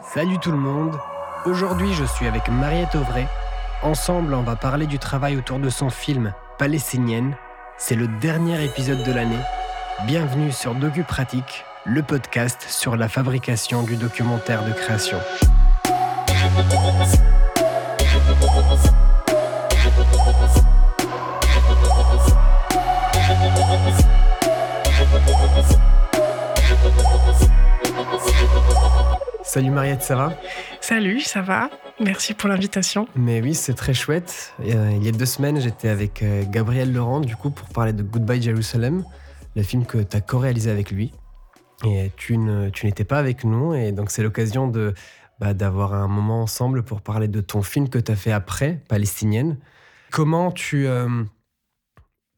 Salut tout le monde. Aujourd'hui, je suis avec Mariette Auvray. Ensemble, on va parler du travail autour de son film Palestinienne. C'est le dernier épisode de l'année. Bienvenue sur DocuPratique, le podcast sur la fabrication du documentaire de création. Salut Mariette, ça va? Salut, ça va? Merci pour l'invitation. Mais oui, c'est très chouette. Euh, il y a deux semaines, j'étais avec euh, Gabriel Laurent, du coup, pour parler de Goodbye Jerusalem, le film que tu as co-réalisé avec lui. Et tu, n'étais pas avec nous, et donc c'est l'occasion de, bah, d'avoir un moment ensemble pour parler de ton film que tu as fait après, Palestinienne. Comment tu, euh,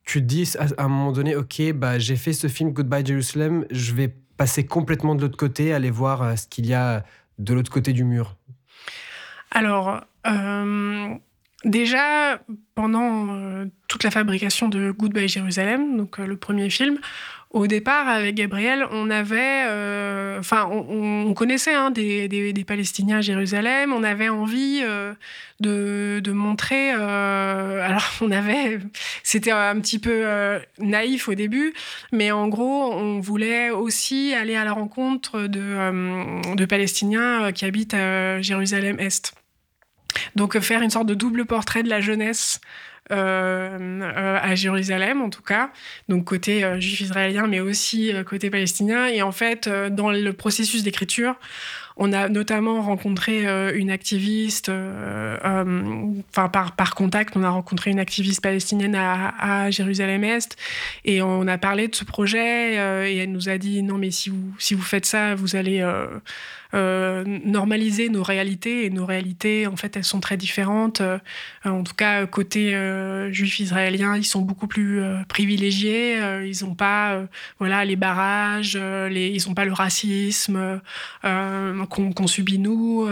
tu te dis à un moment donné, ok, bah, j'ai fait ce film Goodbye Jerusalem, je vais passer complètement de l'autre côté, aller voir euh, ce qu'il y a de l'autre côté du mur? Alors, euh, déjà, pendant euh, toute la fabrication de Goodbye Jérusalem, donc le premier film, au départ, avec Gabriel, on avait, euh, enfin, on, connaissait hein, des, des, Palestiniens à Jérusalem. On avait envie euh, de, de, montrer. Euh, alors, on avait, c'était un petit peu naïf au début, mais en gros, on voulait aussi aller à la rencontre de, de Palestiniens qui habitent à Jérusalem-Est. Donc, faire une sorte de double portrait de la jeunesse euh, euh, à Jérusalem en tout cas, donc côté euh, juif israélien, mais aussi côté palestinien. Et en fait, dans le processus d'écriture, on a notamment rencontré une activiste, enfin par, contact, on a rencontré une activiste palestinienne à, Jérusalem-Est et on a parlé de ce projet et elle nous a dit non mais si vous, si vous faites ça, vous allez euh, normaliser nos réalités. Et nos réalités, en fait, elles sont très différentes. Euh, en tout cas, côté euh, juif israélien, ils sont beaucoup plus privilégiés. ils n'ont pas voilà, les barrages, ils n'ont pas le racisme qu'on subit nous.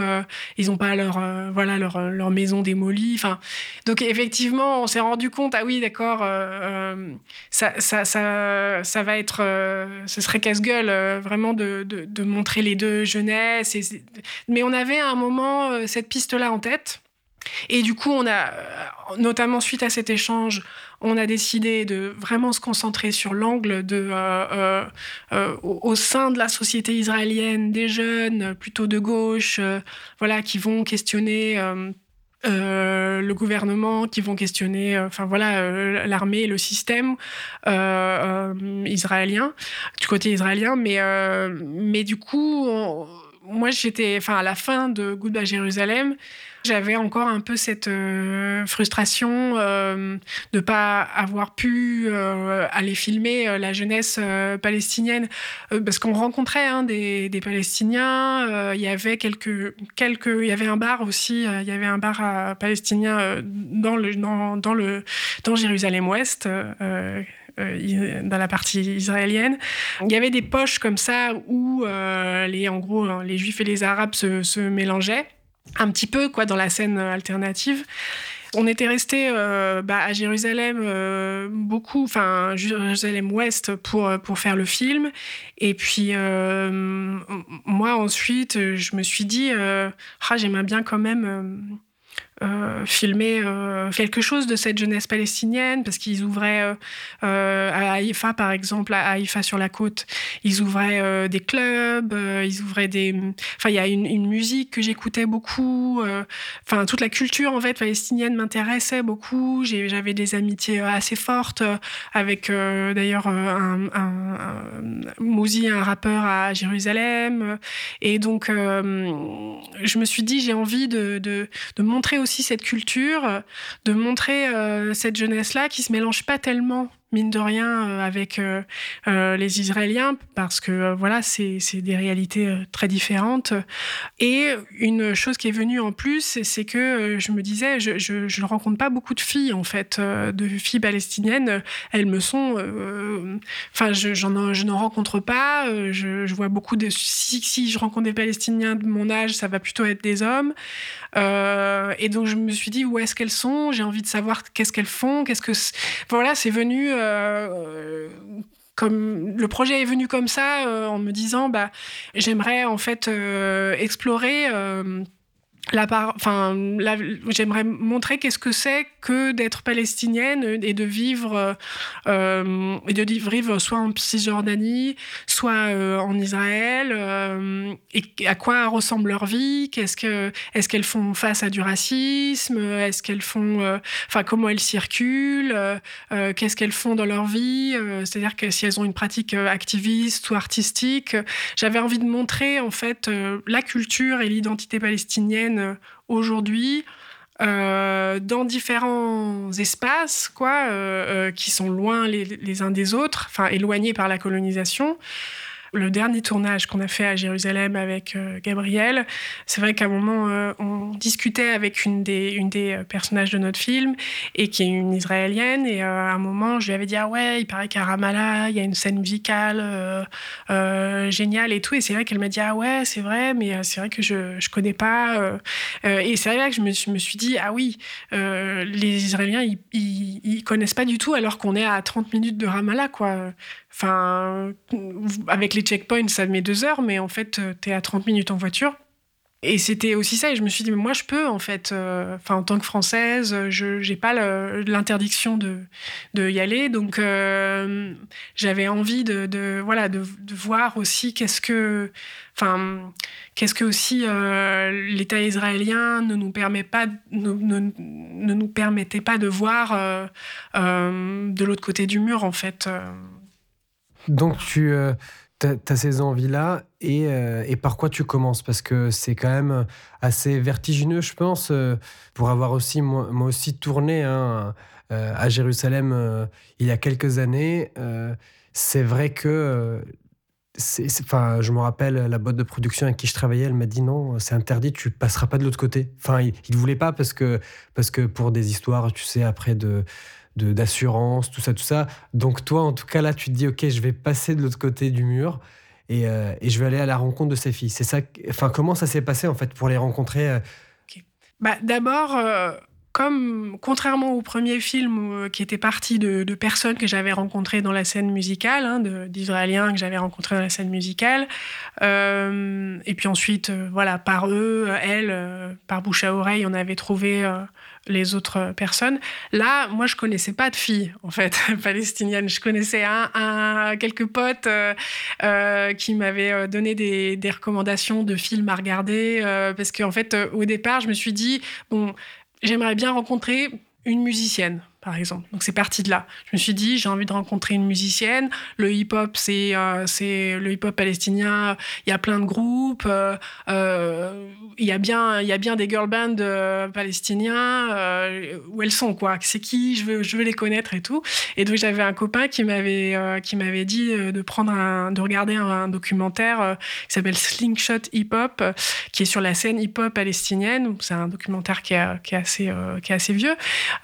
ils n'ont pas leur, voilà, leur, maison démolie. Enfin, donc, effectivement, on s'est rendu compte, ah oui, d'accord, ça, ça, ça, va être, ce serait casse-gueule vraiment de, montrer les deux jeunesses mais on avait à un moment euh, cette piste-là en tête. Et du coup, on a, euh, notamment suite à cet échange, on a décidé de vraiment se concentrer sur l'angle de, euh, au, sein de la société israélienne, des jeunes plutôt de gauche, voilà, qui vont questionner. le gouvernement qui vont questionner enfin voilà l'armée le système israélien du côté israélien mais mais du coup moi, j'étais, enfin, à la fin de Goodbye Jérusalem, j'avais encore un peu cette euh, frustration euh, de ne pas avoir pu euh, aller filmer la jeunesse palestinienne parce qu'on rencontrait hein, des, des, Palestiniens. Il y avait quelques, quelques, il y avait un bar aussi. Il y avait un bar palestinien dans le dans, dans le dans Jérusalem Ouest dans la partie israélienne. Il y avait des poches comme ça où les, en gros, hein, les juifs et les arabes se, se mélangeaient un petit peu quoi dans la scène alternative. On était resté euh, bah, à Jérusalem beaucoup, enfin Jérusalem Ouest pour pour faire le film. Et puis moi ensuite, je me suis dit, ah j'aimerais bien quand même euh, filmer euh, quelque chose de cette jeunesse palestinienne, parce qu'ils ouvraient euh, à Haïfa, par exemple, à Haïfa sur la côte, ils ouvraient des clubs, ils ouvraient des... Enfin, il y a une, musique que j'écoutais beaucoup, enfin, toute la culture, en fait, palestinienne m'intéressait beaucoup, j'avais des amitiés assez fortes avec, d'ailleurs, un, un, un, un rappeur à Jérusalem, et donc, je me suis dit, j'ai envie de, de, de montrer aussi aussi cette culture, de montrer euh, cette jeunesse-là qui se mélange pas tellement mine de rien, euh, avec euh, euh, les Israéliens, parce que voilà, c'est des réalités très différentes. Et une chose qui est venue en plus, c'est que je me disais, je, je, ne rencontre pas beaucoup de filles, en fait, de filles palestiniennes. Elles me sont. Enfin, je, je n'en rencontre pas. Je, vois beaucoup de. Si, si, je rencontre des Palestiniens de mon âge, ça va plutôt être des hommes. et donc, je me suis dit, où est-ce qu'elles sont? J'ai envie de savoir qu'est-ce qu'elles font. Qu'est-ce que. Voilà, c'est venu euh, comme le projet est venu comme ça, en me disant, bah, j'aimerais en fait explorer la part, enfin, j'aimerais montrer qu'est-ce que c'est que d'être palestinienne et de vivre euh, et de vivre soit en Cisjordanie, soit euh, en Israël, euh, et à quoi ressemble leur vie, qu'est-ce que, est-ce qu'elles font face à du racisme, est-ce qu'elles font, enfin, comment elles circulent, qu'est-ce qu'elles font dans leur vie, c'est-à-dire que si elles ont une pratique activiste ou artistique, j'avais envie de montrer en fait la culture et l'identité palestinienne euh, aujourd'hui euh, dans différents espaces, quoi, euh, qui sont loin les, les, uns des autres, enfin éloignés par la colonisation. Le dernier tournage qu'on a fait à Jérusalem avec euh, Gabriel, c'est vrai qu'à un moment, euh, on discutait avec une des, euh, personnages de notre film, et qui est une israélienne, et à un moment, je lui avais dit Ah ouais, il paraît qu'à Ramallah, il y a une scène musicale géniale et tout. Et c'est vrai qu'elle m'a dit Ah ouais, c'est vrai, mais c'est vrai que je ne connais pas. et c'est vrai que je me, je me, suis dit Ah oui, les Israéliens, ils, ils, ils, connaissent pas du tout, alors qu'on est à 30 minutes de Ramallah, quoi. Enfin, avec les checkpoints, ça met deux heures, mais en fait, euh, tu es à 30 minutes en voiture. Et c'était aussi ça, et je me suis dit, mais moi je peux en fait, euh, enfin en tant que française, je n'ai pas l'interdiction de, y aller, donc euh, j'avais envie de, voilà de, voir aussi qu'est-ce que, enfin qu'est-ce que aussi l'État israélien ne nous permet pas, ne, nous permettait pas de voir de l'autre côté du mur en fait. Donc, tu euh, as, ces envies-là euh, et, par quoi tu commences? Parce que c'est quand même assez vertigineux, je pense, euh, pour avoir aussi, moi, aussi tourné hein, à Jérusalem il y a quelques années. c'est vrai que enfin, je me rappelle, la boîte de production avec qui je travaillais, elle m'a dit non, c'est interdit, tu passeras pas de l'autre côté. Enfin, il ne voulait pas parce que, parce que pour des histoires, tu sais, après de, d'assurance, tout ça, tout ça. Donc toi, en tout cas, là, tu te dis, OK, je vais passer de l'autre côté du mur et, euh, je vais aller à la rencontre de ces filles. C'est ça. Enfin, comment ça s'est passé en fait pour les rencontrer euh? bah, D'abord, euh, comme contrairement au premier film qui était parti de, personnes que j'avais rencontrées dans la scène musicale, hein, d'Israéliens que j'avais rencontrés dans la scène musicale, et puis ensuite, voilà, par eux, elles, par bouche à oreille, on avait trouvé les autres personnes. Là, moi, je connaissais pas de filles, en fait, palestiniennes. Je connaissais un, quelques potes euh, euh, qui m'avaient euh, donné des, recommandations de films à regarder, parce qu'en fait, au départ, je me suis dit, bon, j'aimerais bien rencontrer une musicienne par exemple. Donc c'est parti de là. Je me suis dit, j'ai envie de rencontrer une musicienne. Le hip-hop, c'est euh, le hip-hop palestinien. Il y a plein de groupes. Euh, euh, il y a bien il y a bien des girl bands palestiniens où elles sont quoi. C'est qui Je veux je veux les connaître et tout. Et donc j'avais un copain qui m'avait qui dit de prendre un de regarder un, documentaire qui s'appelle Slingshot Hip Hop, qui est sur la scène hip-hop palestinienne. C'est un documentaire qui est, qui est assez qui est assez vieux.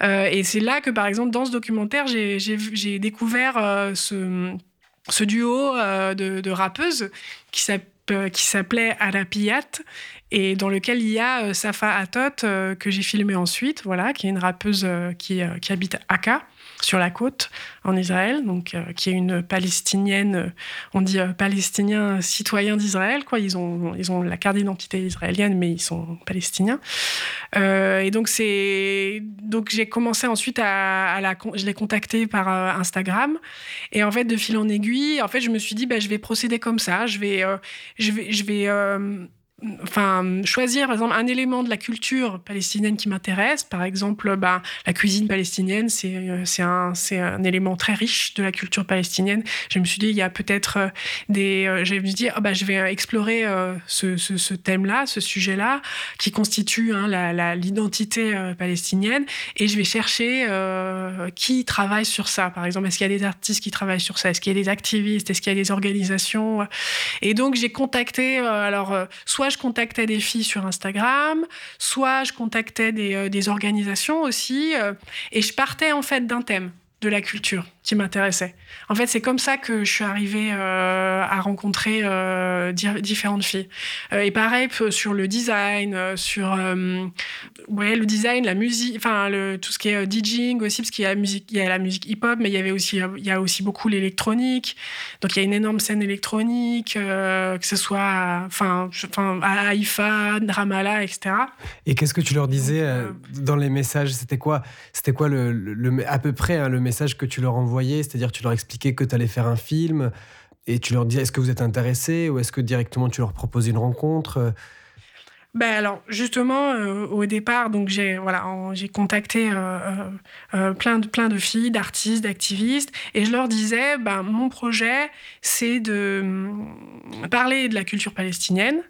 et c'est là que, par exemple, dans ce documentaire, j'ai découvert euh, ce, duo euh, de, rappeuses qui s'appelait Arapiyat et dans lequel il y a euh, Safa Atot que j'ai filmé ensuite, voilà, qui est une rappeuse qui, qui habite Aka sur la côte en Israël, donc euh, qui est une palestinienne, euh, on dit euh, palestinien citoyen d'Israël, quoi. Ils ont, ils ont la carte d'identité israélienne, mais ils sont palestiniens. et donc c'est, donc j'ai commencé ensuite à, la, je l'ai contactée par Instagram, et en fait de fil en aiguille, en fait je me suis dit, bah, je vais procéder comme ça, je vais, je vais, je vais enfin, choisir par exemple un élément de la culture palestinienne qui m'intéresse. Par exemple, bah, la cuisine palestinienne, c'est euh, un, un élément très riche de la culture palestinienne. Je me suis dit, il y a peut-être euh, des. Euh, je me dit, oh, bah, je vais explorer ce, ce, thème-là, ce sujet-là, qui constitue hein, l'identité palestinienne, et je vais chercher qui travaille sur ça. Par exemple, est-ce qu'il y a des artistes qui travaillent sur ça? Est-ce qu'il y a des activistes? Est-ce qu'il y a des organisations? Et donc, j'ai contacté, alors, soit je contactais des filles sur Instagram, soit je contactais des, euh, organisations aussi, euh, et je partais en fait d'un thème de la culture. Qui m'intéressait. En fait, c'est comme ça que je suis arrivée euh, à rencontrer euh, différentes filles. Euh, et pareil sur le design, sur ouais, le design, la musique, enfin le, tout ce qui est DJing aussi, parce qu'il y a la musique, il y a la musique hip-hop, mais il y avait aussi, il y a aussi beaucoup l'électronique. Donc il y a une énorme scène électronique, que ce soit, enfin, à Haïfa, Ramallah, etc. Et qu'est-ce que tu leur disais dans les messages? C'était quoi, c'était quoi le, le, à peu près hein, le message que tu leur c'est-à-dire tu leur expliquais que tu allais faire un film et tu leur disais est-ce que vous êtes intéressés ou est-ce que directement tu leur proposais une rencontre? Ben alors justement euh, au départ donc j'ai voilà j'ai contacté euh, euh, plein de plein de filles d'artistes d'activistes et je leur disais ben mon projet c'est de hum, parler de la culture palestinienne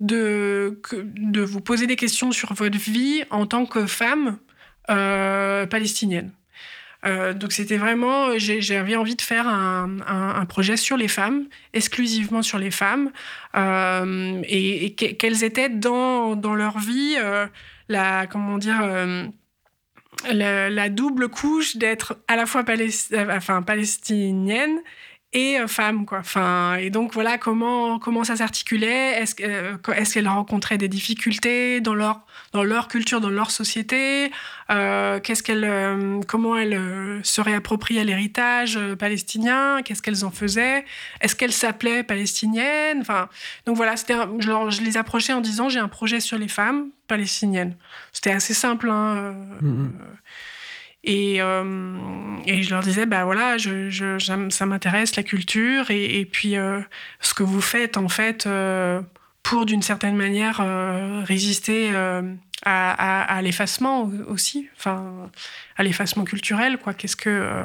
de de vous poser des questions sur votre vie en tant que femme palestinienne euh, donc c'était vraiment, j'avais envie de faire un, projet sur les femmes, exclusivement sur les femmes, euh, et, quelles étaient dans, dans leur vie euh, la, comment dire, la, double couche d'être à la fois palestinienne et euh, femme quoi. Enfin et donc voilà comment comment ça s'articulait. Est-ce euh, est-ce qu'elles rencontraient des difficultés dans leur dans leur culture dans leur société? Euh, qu'est-ce qu'elles comment elles se réappropriaient l'héritage palestinien? Qu'est-ce qu'elles en faisaient? Est-ce qu'elles s'appelaient palestiniennes enfin donc voilà c'était je, je, les approchais en disant j'ai un projet sur les femmes palestiniennes. C'était assez simple hein, mm-hmm. Et, euh, et, je leur disais, bah voilà, ça m'intéresse la culture et, puis euh, ce que vous faites en fait euh, pour d'une certaine manière résister à, à, l'effacement aussi, enfin à l'effacement culturel quoi. Qu'est-ce que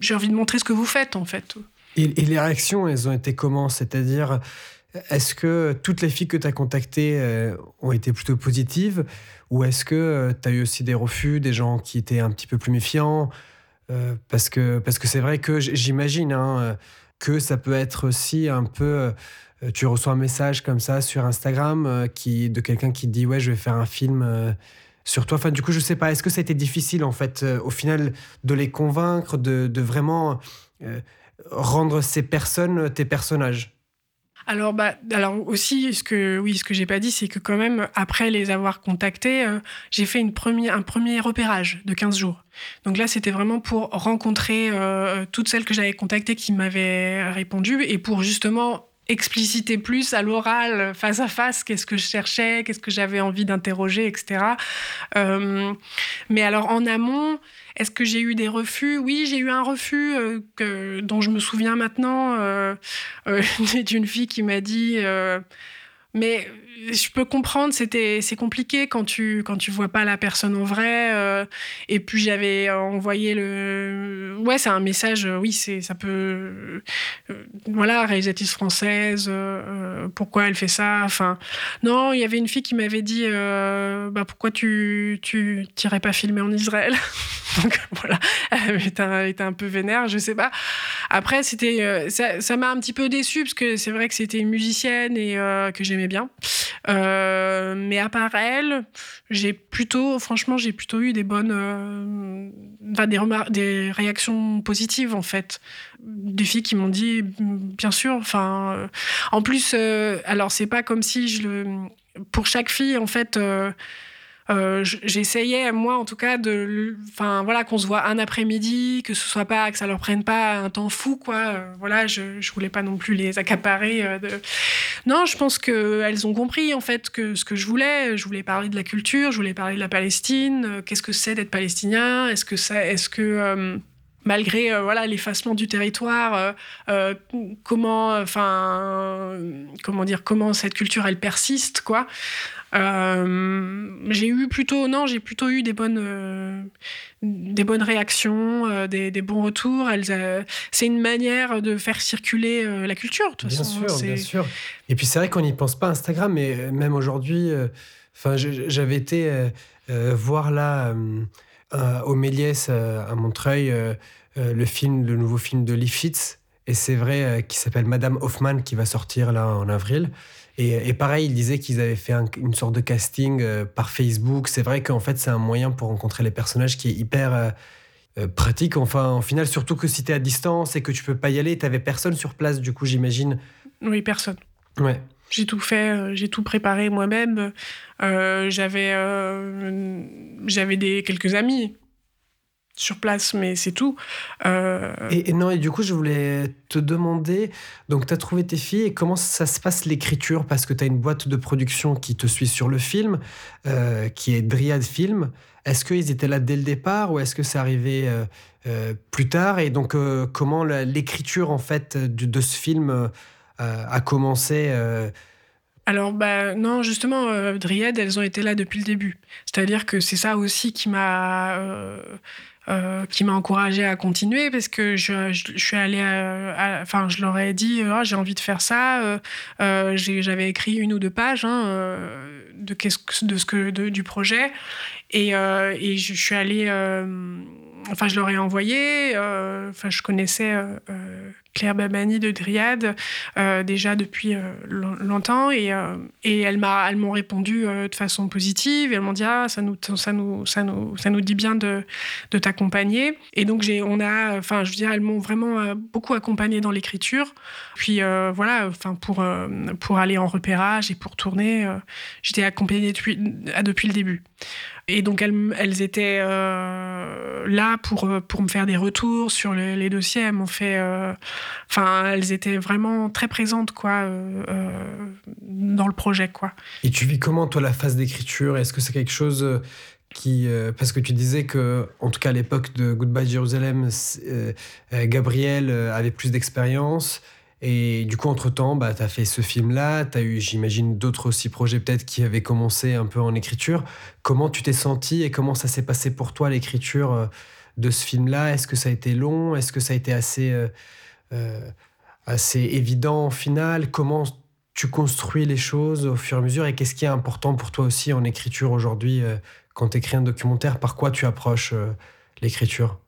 j'ai envie de montrer ce que vous faites en fait. Et, et les réactions, elles ont été comment? C'est-à-dire, est-ce que toutes les filles que tu as contactées ont été plutôt positives? Ou est-ce que euh, tu as eu aussi des refus, des gens qui étaient un petit peu plus méfiants? Euh, Parce que parce que c'est vrai que j'imagine hein, euh, que ça peut être aussi un peu. tu reçois un message comme ça sur Instagram qui, de quelqu'un qui te dit Ouais, je vais faire un film sur toi. Enfin, du coup, je sais pas. Est-ce que ça a été difficile, en fait, au final, de les convaincre, de, de vraiment rendre ces personnes tes personnages? Alors, bah, alors aussi, ce que oui, ce que j'ai pas dit, c'est que quand même, après les avoir contactés, euh, j'ai fait une première, un premier repérage de 15 jours. Donc là, c'était vraiment pour rencontrer euh, toutes celles que j'avais contactées qui m'avaient répondu et pour justement expliciter plus à l'oral, face à face, qu'est-ce que je cherchais, qu'est-ce que j'avais envie d'interroger, etc. Euh, mais alors en amont, est-ce que j'ai eu des refus? Oui, j'ai eu un refus euh, que, dont je me souviens maintenant euh, euh d'une fille qui m'a dit mais je peux comprendre, c'était c'est compliqué quand tu quand tu vois pas la personne en vrai. Euh, et puis j'avais envoyé le ouais c'est un message euh, oui c'est ça peut euh, voilà réalisatrice française pourquoi elle fait ça enfin non il y avait une fille qui m'avait dit bah pourquoi tu tu t'irais pas filmer en Israël donc voilà elle était, un, peu vénère je sais pas après c'était ça m'a un petit peu déçu parce que c'est vrai que c'était une musicienne et que j'ai bien. Euh, mais à part elle, j'ai plutôt, franchement, j'ai plutôt eu des bonnes, euh, des, des réactions positives en fait. Des filles qui m'ont dit, bien sûr. Enfin, euh, en plus, alors c'est pas comme si je le, pour chaque fille en fait euh, j'essayais moi en tout cas de enfin voilà qu'on se voit un après-midi que ce soit pas que ça leur prenne pas un temps fou quoi. Euh, voilà je, je voulais pas non plus les accaparer euh, de... non je pense que elles ont compris en fait que ce que je voulais je voulais parler de la culture je voulais parler de la Palestine qu'est-ce que c'est d'être palestinien est-ce que ça est-ce que malgré voilà l'effacement du territoire comment enfin comment dire comment cette culture elle persiste quoi j'ai eu plutôt non, j'ai plutôt eu des bonnes euh, des bonnes réactions, euh, des, des, bons retours. c'est une manière de faire circuler la culture. De bien sûr, bien sûr. Et puis c'est vrai qu'on n'y pense pas Instagram, mais même aujourd'hui, enfin, j'avais été voir là au Méliès à Montreuil le film, le nouveau film de Lifshitz, et c'est vrai qui s'appelle Madame Hoffman qui va sortir là en avril. Et, pareil, il disait qu'ils avaient fait une sorte de casting euh, par Facebook. C'est vrai qu'en fait, c'est un moyen pour rencontrer les personnages qui est hyper, euh, pratique, enfin, en final, surtout que si tu es à distance et que tu peux pas y aller, tu n'avais personne sur place, du coup, j'imagine. Oui, personne. Ouais. J'ai tout fait, j'ai tout préparé moi-même. j'avais, j'avais des quelques amis sur place, mais c'est tout. Euh, et, non, et du coup, je voulais te demander, donc tu as trouvé tes filles, et comment ça se passe l'écriture? Parce que tu as une boîte de production qui te suit sur le film, euh, qui est Dryad Film. Est-ce qu'ils étaient là dès le départ ou est-ce que c'est arrivé euh, plus tard? Et donc, comment l'écriture, en fait, de, de ce film a commencé alors, bah, non, justement, Dryad, elles ont été là depuis le début. C'est-à-dire que c'est ça aussi qui m'a euh, qui m'a encouragé à continuer parce que je, suis allée, enfin, je leur ai dit, oh, j'ai envie de faire ça. Euh, euh, j'avais écrit une ou deux pages hein, de, de ce que, du projet et, et je, je, suis allée enfin, je leur ai envoyé. Euh, enfin, je connaissais euh, euh, Claire Babani de Dryad déjà depuis longtemps et, et elles m'ont répondu de façon positive. Elles m'ont dit ah, ça nous ça nous ça nous ça nous dit bien de, de t'accompagner. Et donc on a enfin je veux dire elles m'ont vraiment beaucoup accompagné dans l'écriture. Puis voilà enfin pour pour aller en repérage et pour tourner j'étais accompagnée depuis depuis le début. Et donc, elles, elles étaient euh, là pour, euh, pour me faire des retours sur les, dossiers. Elles m'ont fait. Euh, enfin, elles étaient vraiment très présentes, quoi, dans le projet, quoi. Et tu vis comment, toi, la phase d'écriture? Est-ce que c'est quelque chose qui. parce que tu disais que, en tout cas, à l'époque de Goodbye Jerusalem, Gabriel avait plus d'expérience. Et du coup, entre-temps, bah, tu as fait ce film-là, tu as eu, j'imagine, d'autres aussi projets peut-être qui avaient commencé un peu en écriture. Comment tu t'es senti et comment ça s'est passé pour toi l'écriture euh, de ce film-là? Est-ce que ça a été long? Est-ce que ça a été assez, euh, euh, assez évident au final Comment tu construis les choses au fur et à mesure Et qu'est-ce qui est important pour toi aussi en écriture aujourd'hui quand tu écris un documentaire? Par quoi tu approches l'écriture?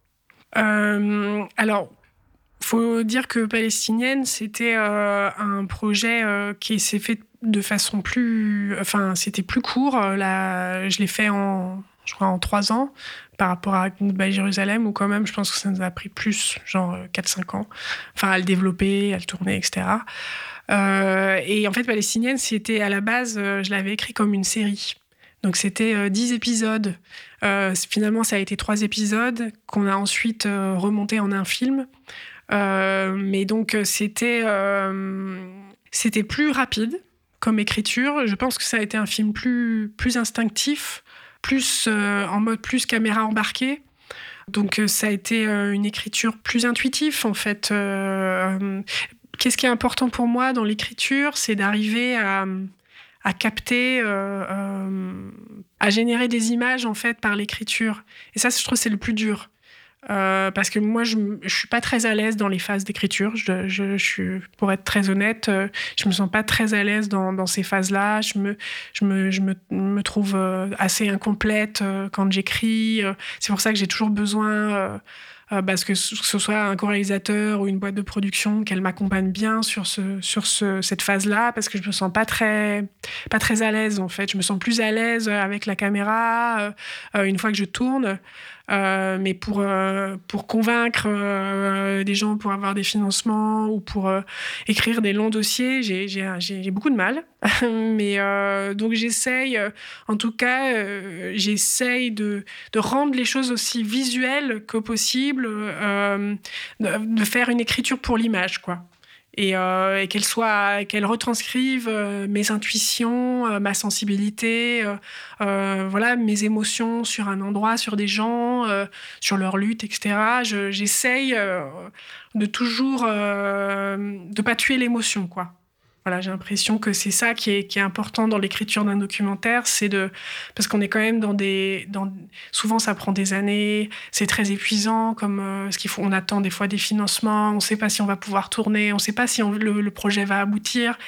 Alors, faut dire que Palestinienne, c'était euh, un projet euh, qui s'est fait de façon plus. Enfin, c'était plus court. Euh, là, je l'ai fait en, je crois, en trois ans par rapport à Jérusalem, où quand même, je pense que ça nous a pris plus, genre 4-5 ans. Enfin, à le développer, à le tourner, etc. et en fait, Palestinienne, c'était à la base, je l'avais écrit comme une série. Donc c'était 10 épisodes. finalement, ça a été trois épisodes qu'on a ensuite remonté en un film. Euh, mais donc euh, c'était euh, c'était plus rapide comme écriture. Je pense que ça a été un film plus plus instinctif, plus en mode plus caméra embarquée. Donc ça a été une écriture plus intuitive en fait. Qu'est-ce qui est important pour moi dans l'écriture, c'est d'arriver à, à, capter, à générer des images en fait par l'écriture. Et ça, je trouve, c'est le plus dur. Euh, parce que moi, je ne suis pas très à l'aise dans les phases d'écriture. Pour être très honnête, euh, je me sens pas très à l'aise dans, ces phases-là. Je me, trouve euh, assez incomplète quand j'écris. C'est pour ça que j'ai toujours besoin que ce soit un co-réalisateur ou une boîte de production, qu'elle m'accompagne bien sur, ce, sur ce, cette phase-là, parce que je me sens pas très à l'aise en fait. Je me sens plus à l'aise avec la caméra une fois que je tourne. Euh, mais pour, euh, pour convaincre euh, des gens pour avoir des financements ou pour écrire des longs dossiers, j'ai beaucoup de mal. mais donc j'essaye, en tout cas, j'essaye de, de, rendre les choses aussi visuelles que possible, de, de, faire une écriture pour l'image, quoi. Euh, et, qu'elle soit, qu'elle retranscrive euh, mes intuitions, euh, ma sensibilité, voilà, mes émotions sur un endroit, sur des gens, sur leur lutte, etc. j'essaye de toujours de pas tuer l'émotion, quoi. Voilà, j'ai l'impression que c'est ça qui est, important dans l'écriture d'un documentaire, c'est de parce qu'on est quand même dans des dans, souvent ça prend des années, c'est très épuisant comme euh, ce qu'il faut on attend des fois des financements, on ne sait pas si on va pouvoir tourner, on ne sait pas si le, projet va aboutir.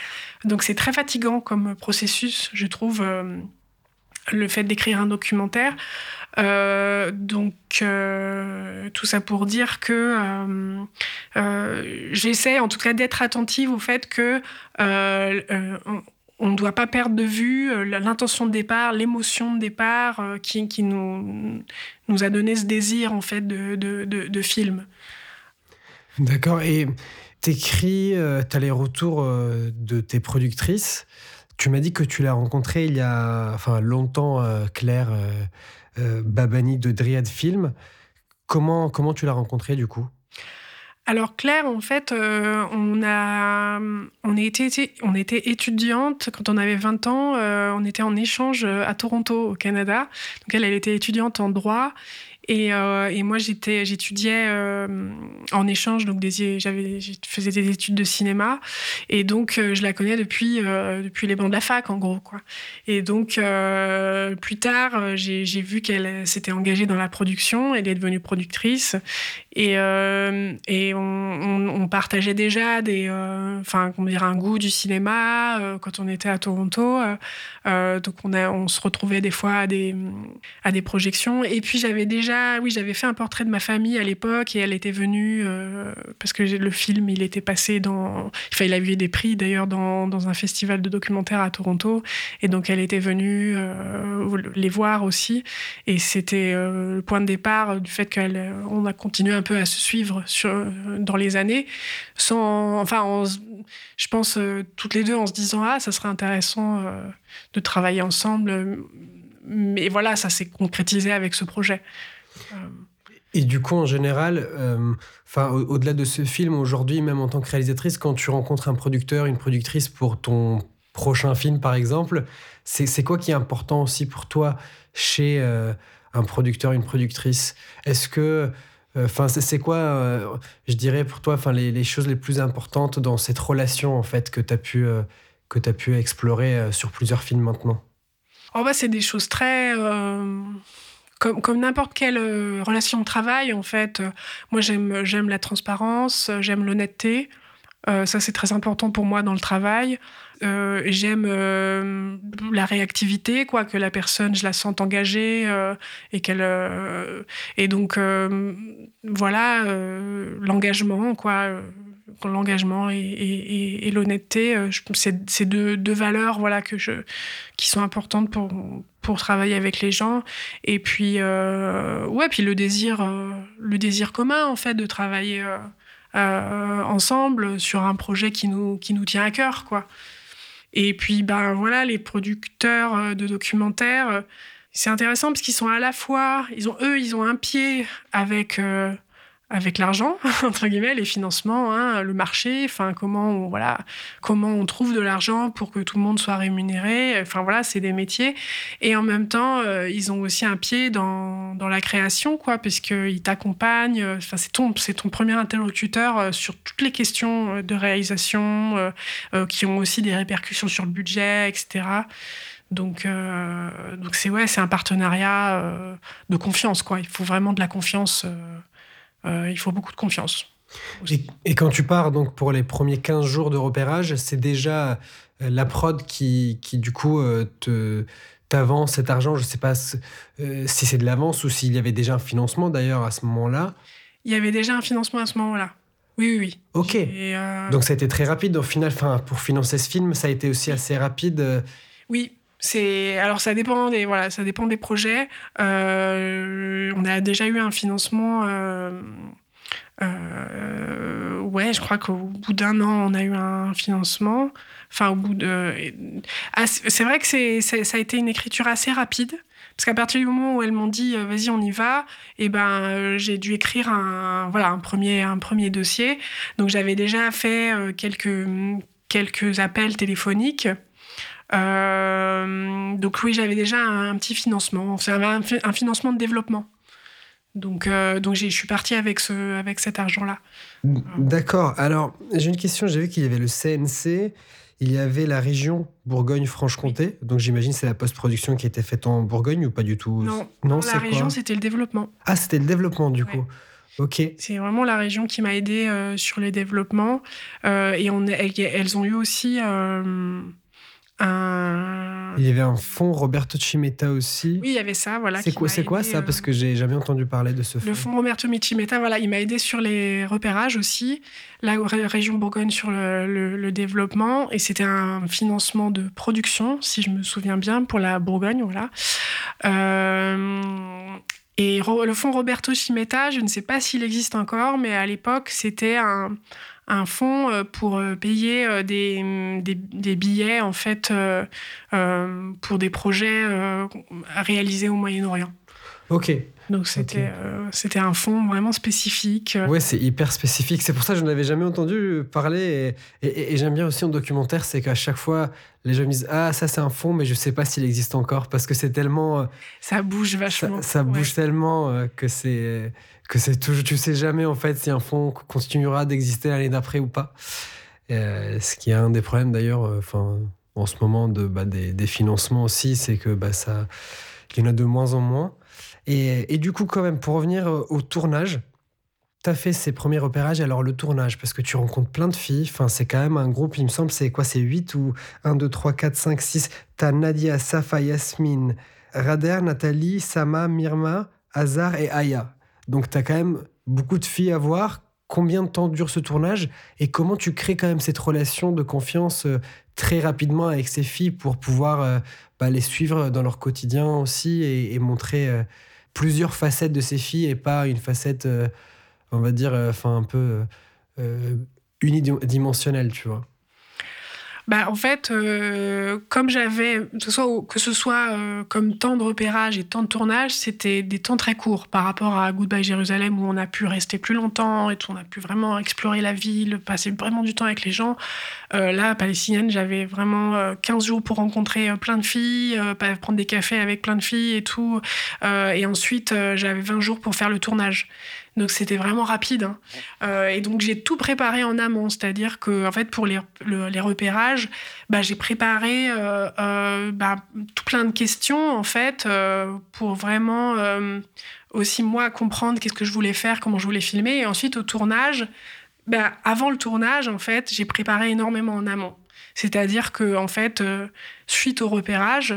Donc c'est très fatigant comme processus, je trouve euh, le fait d'écrire un documentaire. Euh, donc euh, tout ça pour dire que euh, j'essaie en tout cas d'être attentive au fait que on ne doit pas perdre de vue l'intention de départ, l'émotion de départ qui, qui nous, nous a donné ce désir en fait de, de, de, film. D'accord. Et t'écris, tu as les retours de tes productrices. Tu m'as dit que tu l'as rencontrée il y a enfin, longtemps, Claire Babani de Dryad Film. Comment, comment tu l'as rencontrée du coup? Alors Claire, en fait, euh, on, a, on, était, on était étudiante quand on avait 20 ans. Euh, on était en échange à Toronto, au Canada. Donc elle, elle était étudiante en droit. Et, euh, et moi, j'étais, j'étudiais euh, en échange, donc j'avais, je faisais des études de cinéma, et donc euh, je la connais depuis depuis les bancs de la fac, en gros, quoi. Et donc plus tard, j'ai vu qu'elle s'était engagée dans la production, elle est devenue productrice, et et on, partageait déjà des, enfin, comment dire, un goût du cinéma quand on était à Toronto. donc on on se retrouvait des fois à des à des projections, et puis j'avais déjà oui, j'avais fait un portrait de ma famille à l'époque et elle était venue euh, parce que le film, il était passé dans. Enfin, il a eu des prix d'ailleurs dans, dans, un festival de documentaire à Toronto et donc elle était venue euh, les voir aussi et c'était euh, le point de départ du fait qu'on a continué un peu à se suivre sur, dans les années sans. Enfin, je pense toutes les deux en se disant ah, ça serait intéressant de travailler ensemble mais voilà, ça s'est concrétisé avec ce projet. Et du coup, en général, euh, enfin, au-delà de ce film, aujourd'hui, même en tant que réalisatrice, quand tu rencontres un producteur, une productrice pour ton prochain film, par exemple, c'est quoi qui est important aussi pour toi chez euh, un producteur, une productrice? Est-ce que, euh, enfin, c'est quoi, je dirais pour toi, enfin, les, choses les plus importantes dans cette relation en fait que tu as pu que tu as pu explorer sur plusieurs films maintenant? Oh bah c'est des choses très comme, n'importe quelle euh, relation de travail, en fait, euh, moi j'aime la transparence, j'aime l'honnêteté. Euh, ça, c'est très important pour moi dans le travail. j'aime la réactivité, quoi, que la personne, je la sente engagée et qu'elle. et donc, voilà, l'engagement, quoi l'engagement et, l'honnêteté, euh, c'est deux, deux, valeurs voilà, que je, qui sont importantes pour, pour travailler avec les gens. Et puis, euh, ouais, puis le désir, euh, le désir commun, en fait, de travailler ensemble sur un projet qui nous, qui nous tient à cœur, quoi. Et puis, ben voilà, les producteurs de documentaires, c'est intéressant parce qu'ils sont à la fois, ils ont, eux, ils ont un pied avec avec l'argent entre guillemets les financements hein, le marché enfin comment on, voilà comment on trouve de l'argent pour que tout le monde soit rémunéré. Enfin voilà c'est des métiers. Et en même temps euh, ils ont aussi un pied dans, dans la création quoi puisqu'ils t'accompagnent. Enfin c'est ton c'est ton premier interlocuteur euh, sur toutes les questions euh, de réalisation qui ont aussi des répercussions sur le budget etc donc, donc c'est ouais, c'est un partenariat de confiance, quoi. Il faut vraiment de la confiance il faut beaucoup de confiance. Et, quand tu pars donc pour les premiers 15 jours de repérage, c'est déjà euh, la prod qui, qui du coup euh, te t'avance cet argent. Je ne sais pas si c'est de l'avance ou s'il y avait déjà un financement d'ailleurs à ce moment-là. Il y avait déjà un financement à ce moment-là. Oui, oui, oui. Ok. Donc ça a été très rapide au final. Enfin, pour financer ce film, ça a été aussi assez rapide. Oui, c'est alors ça dépend des voilà, ça dépend des projets. Euh, on a déjà eu un financement. Euh, euh, ouais, je crois qu'au bout d'un an, on a eu un financement. Enfin, au bout de. Ah, c'est vrai que c'est, ça a été une écriture assez rapide. Parce qu'à partir du moment où elles m'ont dit vas-y on y va, et eh ben j'ai dû écrire un voilà un premier un premier dossier. Donc j'avais déjà fait quelques quelques appels téléphoniques euh, donc oui, j'avais déjà un, petit financement, un, un, financement de développement. Donc, euh, donc je suis partie avec, ce, avec cet argent-là. D'accord. Alors, j'ai une question. J'ai vu qu'il y avait le CNC, il y avait la région Bourgogne-Franche-Comté. Donc, j'imagine c'est la post-production qui était faite en Bourgogne ou pas du tout? Non, non la région, c'était le développement. Ah, c'était le développement, du coup. Ok. C'est vraiment la région qui m'a aidé euh, sur les développements. et on, elles, ont eu aussi Il y avait un fond Roberto Cimetta aussi. Oui, il y avait ça, voilà. C'est quoi, c'est quoi ça? Parce que j'ai jamais entendu parler de ce fond. Le fond Roberto Cimetta, voilà, il m'a aidé sur les repérages aussi, la région Bourgogne sur le, le, développement, et c'était un financement de production, si je me souviens bien, pour la Bourgogne, voilà. Euh, et le fonds Roberto Cimetta, je ne sais pas s'il existe encore, mais à l'époque, c'était un, un fonds euh, pour euh, payer euh, des, des, billets en fait pour des projets réalisés au Moyen-Orient. Ok. Donc c'était c'était un fonds vraiment spécifique. Ouais, c'est hyper spécifique. C'est pour ça que je n'avais jamais entendu parler. Et, et, j'aime bien aussi en documentaire, c'est qu'à chaque fois, les gens me disent Ah, ça c'est un fonds, mais je ne sais pas s'il existe encore. Parce que c'est tellement. ça bouge vachement. Ça, bouge tellement que c'est que c'est toujours, tu sais jamais en fait si un fonds continuera d'exister l'année d'après ou pas. Euh, ce qui est un des problèmes d'ailleurs, euh, en ce moment de, bah, des, financements aussi, c'est que bah, ça, il y en a de moins en moins. Et, du coup, quand même, pour revenir au tournage, tu as fait ces premiers repérages, alors le tournage, parce que tu rencontres plein de filles, enfin, c'est quand même un groupe, il me semble, c'est quoi C'est 8 ou 1, 2, 3, 4, 5, 6. Tu as Nadia, Safa, Yasmine, Rader, Nathalie, Sama, Mirma, Hazar et Aya. Donc, tu as quand même beaucoup de filles à voir. Combien de temps dure ce tournage et comment tu crées quand même cette relation de confiance euh, très rapidement avec ces filles pour pouvoir euh, bah, les suivre dans leur quotidien aussi et, montrer euh, plusieurs facettes de ces filles et pas une facette, on va dire, enfin un peu unidimensionnelle, tu vois bah, en fait, euh, comme j'avais, que ce soit, euh, comme temps de repérage et temps de tournage, c'était des temps très courts par rapport à Goodbye Jérusalem où on a pu rester plus longtemps et tout, on a pu vraiment explorer la ville, passer vraiment du temps avec les gens. Euh, là, palestinienne, j'avais vraiment 15 jours pour rencontrer plein de filles, prendre des cafés avec plein de filles et tout. et ensuite, j'avais 20 jours pour faire le tournage. Donc c'était vraiment rapide. Hein. Euh, et donc j'ai tout préparé en amont, c'est-à-dire que en fait pour les, les repérages, bah, j'ai préparé euh, euh, bah, tout plein de questions en fait pour vraiment aussi moi comprendre qu'est-ce que je voulais faire, comment je voulais filmer. Et ensuite au tournage, bah, avant le tournage en fait, j'ai préparé énormément en amont. C'est-à-dire que en fait, suite au repérage,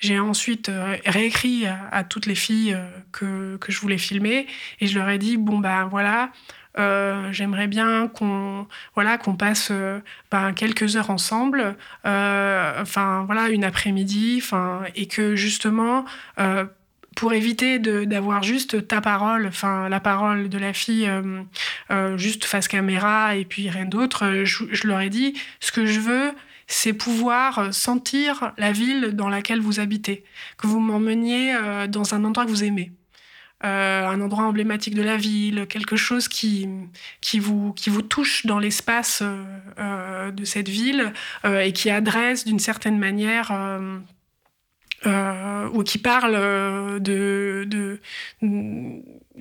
j'ai ensuite euh, réécrit à, toutes les filles euh, que, que, je voulais filmer et je leur ai dit bon ben voilà euh, j'aimerais bien qu'on voilà qu'on passe ben, quelques heures ensemble enfin voilà une après-midi enfin et que justement pour éviter d'avoir juste ta parole, enfin la parole de la fille juste face caméra et puis rien d'autre, je, je, leur ai dit ce que je veux, c'est pouvoir euh, sentir la ville dans laquelle vous habitez, que vous m'emmeniez euh, dans un endroit que vous aimez. Euh, un endroit emblématique de la ville, quelque chose qui, qui, vous, qui vous touche dans l'espace de cette ville et qui adresse d'une certaine manière ou qui parle de, de,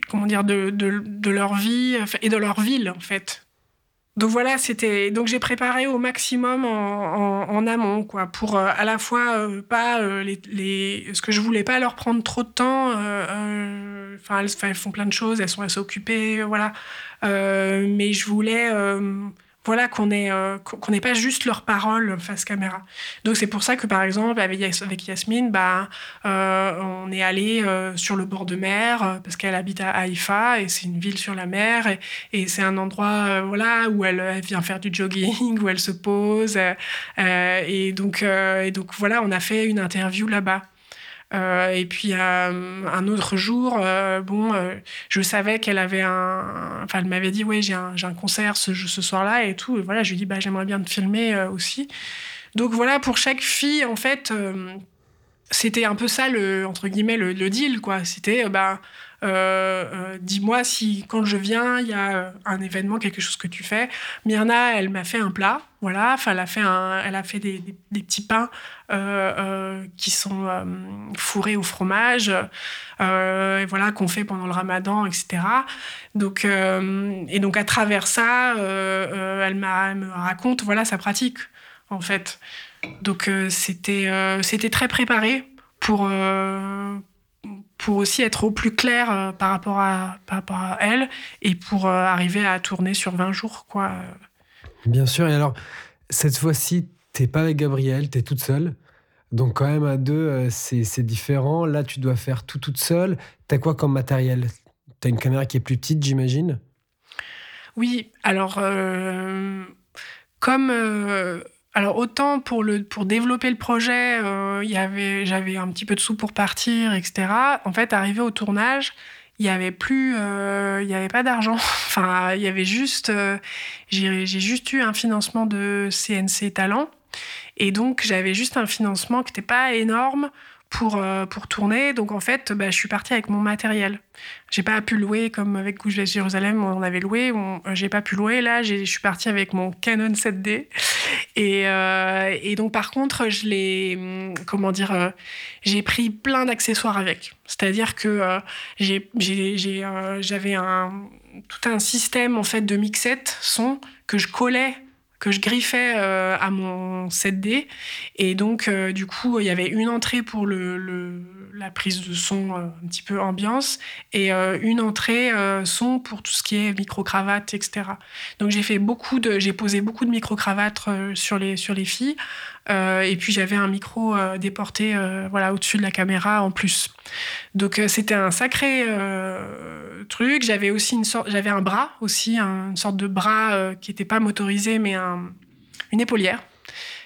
comment dire de, de, de, leur vie et de leur ville en fait donc voilà, c'était donc j'ai préparé au maximum en, amont quoi pour euh, à la fois euh, pas euh, les, les, ce que je voulais pas leur prendre trop de temps. Enfin elles, font plein de choses, elles sont assez occupées, voilà. mais je voulais voilà qu'on ait euh, qu'on n'ait pas juste leurs paroles face caméra. Donc c'est pour ça que par exemple avec, avec Yasmine, bah, euh, on est allé euh, sur le bord de mer parce qu'elle habite à Haïfa et c'est une ville sur la mer et, c'est un endroit voilà où elle, vient faire du jogging, où elle se pose et donc et donc voilà on a fait une interview là-bas. Euh, et puis euh, un autre jour, euh, bon, je savais qu'elle avait un, enfin, elle m'avait dit, ouais, j'ai un, un, concert ce, ce soir-là et tout. Voilà, je lui dit, bah, j'aimerais bien te filmer aussi. Donc voilà, pour chaque fille, en fait, c'était un peu ça le entre guillemets le, le deal, quoi. C'était, bah dis-moi si quand je viens, il y a euh, un événement, quelque chose que tu fais. Myrna, elle m'a fait un plat, voilà. Enfin, elle a fait, des, petits pains qui sont fourrés au fromage, et voilà, qu'on fait pendant le ramadan, etc. Donc, et donc à travers ça, elle, me raconte, voilà, sa pratique, en fait. Donc c'était, c'était très préparé pour, pour aussi être au plus clair euh, par, rapport à, par rapport à elle et pour euh, arriver à tourner sur 20 jours. Quoi. Bien sûr. Et alors, cette fois-ci, t'es pas avec Gabriel, t'es toute seule. Donc quand même à deux, c'est différent. Là, tu dois faire tout toute seule. T'as quoi comme matériel? T'as une caméra qui est plus petite, j'imagine? Oui, alors comme alors autant pour, le, pour développer le projet, euh, j'avais un petit peu de sous pour partir, etc. En fait, arrivé au tournage, il n'y avait plus, euh, il y avait pas d'argent. enfin, il y avait juste, euh, j'ai juste eu un financement de CNC Talent. Et donc, j'avais juste un financement qui n'était pas énorme pour, euh, pour tourner. Donc en fait, bah, je suis partie avec mon matériel. J'ai pas pu louer comme avec Gouge Jérusalem, on avait loué. J'ai pas pu louer. Là, je suis partie avec mon Canon 7D. Et, euh, et donc par contre, je l'ai, hum, comment dire, euh, j'ai pris plein d'accessoires avec. C'est-à-dire que j'avais un tout un système en fait de mixette son que je collais que je griffais euh, à mon 7D. Et donc, euh, du coup, il y avait une entrée pour le, la prise de son euh, un petit peu ambiance et une entrée son pour tout ce qui est micro-cravate, etc. Donc, j'ai fait beaucoup de, j'ai posé beaucoup de micro-cravates sur les, sur les filles. et puis, j'avais un micro déporté voilà, au-dessus de la caméra en plus. Donc, c'était un sacré truc. J'avais aussi une sorte, j'avais un bras aussi, une sorte de bras qui n'était pas motorisé, mais un une épaulière.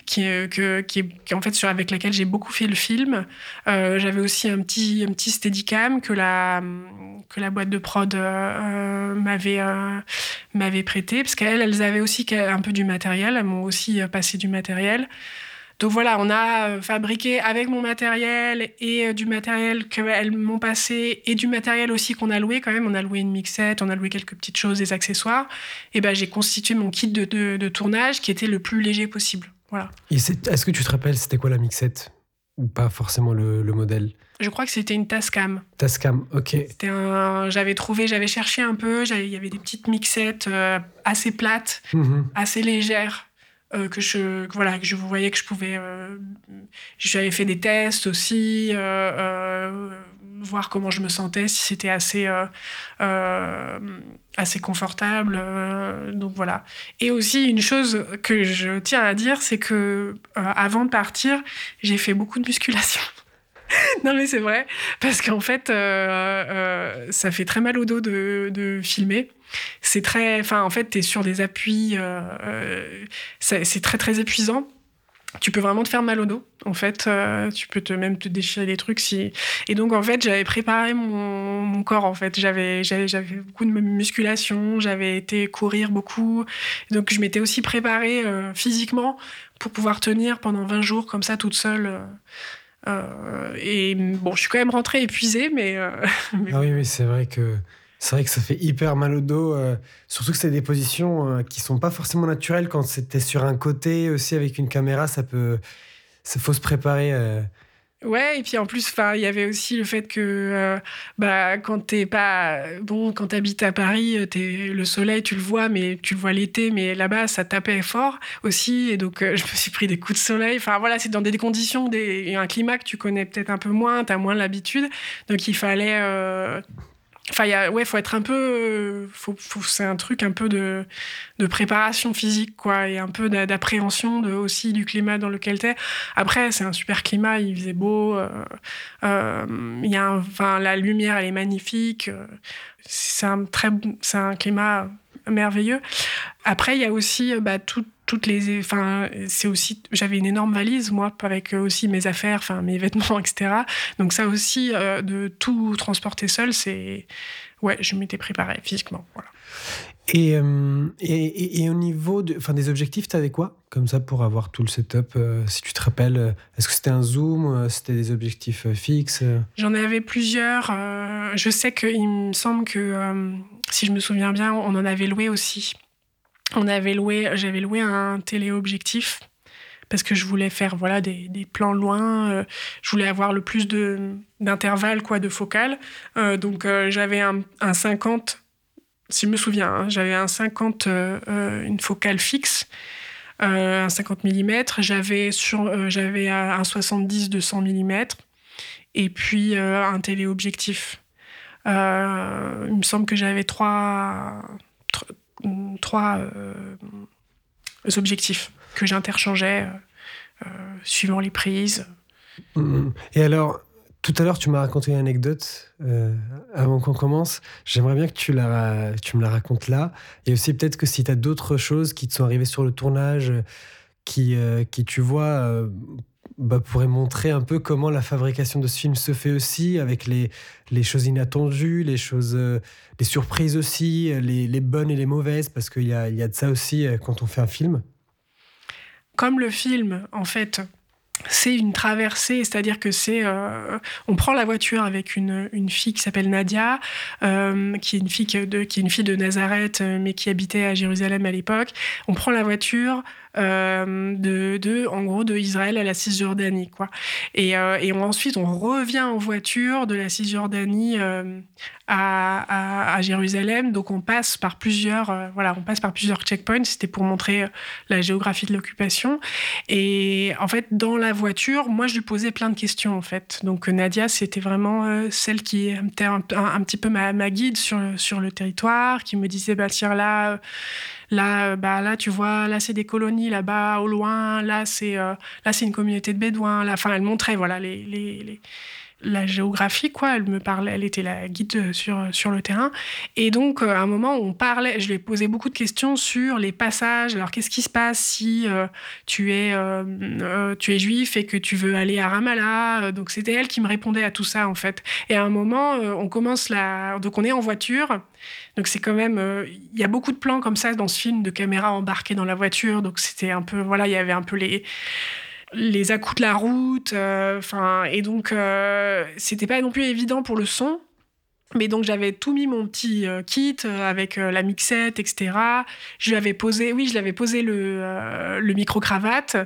Qui, que, qui, en fait sur, avec laquelle j'ai beaucoup fait le film. Euh, j'avais aussi un petit, un petit steadicam que la, que la boîte de prod euh, m'avait, euh, m'avait prêté, parce qu'elles, elles avaient aussi un peu du matériel, elles m'ont aussi passé du matériel. Donc voilà, on a fabriqué avec mon matériel et du matériel qu'elles m'ont passé et du matériel aussi qu'on a loué quand même. On a loué une mixette, on a loué quelques petites choses, des accessoires. Et ben j'ai constitué mon kit de, tournage qui était le plus léger possible. Voilà. Est-ce que tu te rappelles c'était quoi la mixette? Ou pas forcément le, modèle? Je crois que c'était une Tascam. Tascam, ok. J'avais trouvé, j'avais cherché un peu, il y avait des petites mixettes euh, assez plates, mhm. assez légères euh, que je voilà que je voyais que je pouvais euh, j'avais fait des tests aussi euh, voir comment je me sentais si c'était assez assez confortable donc voilà. Et aussi une chose que je tiens à dire c'est que avant de partir j'ai fait beaucoup de musculation. Non mais c'est vrai parce qu'en fait ça fait très mal au dos de, de filmer c'est très, enfin, en fait, tu es sur des appuis, euh, euh, c'est très très épuisant. Tu peux vraiment te faire mal au dos, en fait. Euh, tu peux te même te déchirer des trucs si. Et donc, en fait, j'avais préparé mon, corps. En fait, j'avais j'avais beaucoup de musculation, j'avais été courir beaucoup. Donc, je m'étais aussi préparée physiquement pour pouvoir tenir pendant 20 jours comme ça, toute seule. et bon, je suis quand même rentrée épuisée, mais. mais... Ah oui, oui, c'est vrai que c'est vrai que ça fait hyper mal au dos, euh, surtout que c'est des positions euh, qui sont pas forcément naturelles. Quand c'était sur un côté aussi avec une caméra, ça peut, ça faut se préparer. Euh. Ouais, et puis en plus, il y avait aussi le fait que bah, quand t'es pas bon, quand t'habites à Paris, es, le soleil, tu le vois, mais tu le vois l'été, mais là-bas, ça tapait fort aussi, et donc je me suis pris des coups de soleil. Enfin voilà, c'est dans des conditions, des, un climat que tu connais peut-être un peu moins, t'as moins l'habitude, donc il fallait Enfin, y a, ouais, faut être un peu. Euh, faut, c'est un truc un peu de, de, préparation physique, quoi, et un peu d'appréhension aussi du climat dans lequel tu es. Après, c'est un super climat, il faisait beau. Euh, euh, y a enfin, la lumière, elle est magnifique. C'est un, très, c'est un climat merveilleux. Après, il y a aussi bah, tout, toutes les enfin c'est aussi j'avais une énorme valise moi avec aussi mes affaires enfin mes vêtements etc donc ça aussi euh, de tout transporter seul c'est ouais je m'étais préparée physiquement voilà. Et, euh, et, et, au niveau de, des objectifs, tu avais quoi Comme ça, pour avoir tout le setup, euh, si tu te rappelles, est-ce que c'était un zoom C'était des objectifs fixes J'en avais plusieurs. je sais qu'il me semble que, si je me souviens bien, on en avait loué aussi on avait loué, j'avais loué un téléobjectif parce que je voulais faire voilà des, plans loin, euh, je voulais avoir le plus de d'intervalles quoi de focale. Euh, donc euh, j'avais un, 50 si je me souviens, hein, j'avais un 50 une focale fixe. un 50 mm, j'avais sur j'avais un 70 de 100 mm et puis un téléobjectif. il me semble que j'avais trois trois euh, objectifs que j'interchangeais. suivant les prises. Mmh. Et alors, tout à l'heure, tu m'as raconté une anecdote avant qu'on commence. J'aimerais bien que tu, la, tu me la racontes là. Et aussi, peut-être que si tu as d'autres choses qui te sont arrivées sur le tournage, qui, qui tu vois, bah, pourrait montrer un peu comment la fabrication de ce film se fait aussi, avec les, les choses inattendues, les choses, euh, les surprises aussi, les, les, bonnes et les mauvaises, parce qu'il y a, y a de ça aussi euh, quand on fait un film. Comme le film, en fait, c'est une traversée, c'est-à-dire que c'est, euh, on prend la voiture avec une, une fille qui s'appelle Nadia, euh, qui est une fille de, qui est une fille de Nazareth, euh, mais qui habitait à Jérusalem à l'époque. On prend la voiture de, de, en gros, de Israël à la Cisjordanie, quoi. Et, et ensuite, on revient en voiture de la Cisjordanie à, à, Jérusalem. Donc, on passe par plusieurs, voilà, on passe par plusieurs checkpoints. C'était pour montrer la géographie de l'occupation. Et en fait, dans la voiture, moi, je lui posais plein de questions, en fait. Donc, Nadia, c'était vraiment euh, celle qui était un, petit peu ma, guide sur, sur le territoire, qui me disait, bah, tiens, là, euh, là, euh, bah, là, tu vois, là, c'est des colonies, là-bas, au loin, là, c'est là c'est une communauté de bédouins. Enfin, elle montrait, voilà, les, les la géographie, quoi. Elle me parlait, elle était la guide sur, sur le terrain. Et donc, euh, à un moment, on parlait, je lui ai posé beaucoup de questions sur les passages. Alors, qu'est-ce qui se passe si euh, tu, es, euh, tu es juif et que tu veux aller à Ramallah? Donc, c'était elle qui me répondait à tout ça, en fait. Et à un moment, on commence la... Donc, on est en voiture. Donc, c'est quand même... Il y a beaucoup de plans comme ça dans ce film de caméra embarquée dans la voiture. Donc, c'était un peu... Voilà, il y avait un peu les les à de la route. Euh, enfin, et donc, euh, c'était pas non plus évident pour le son. Mais donc j'avais tout mis mon petit euh, kit euh, avec euh, la mixette, etc. Je lui avais posé, oui, je l'avais posé le, le micro cravate.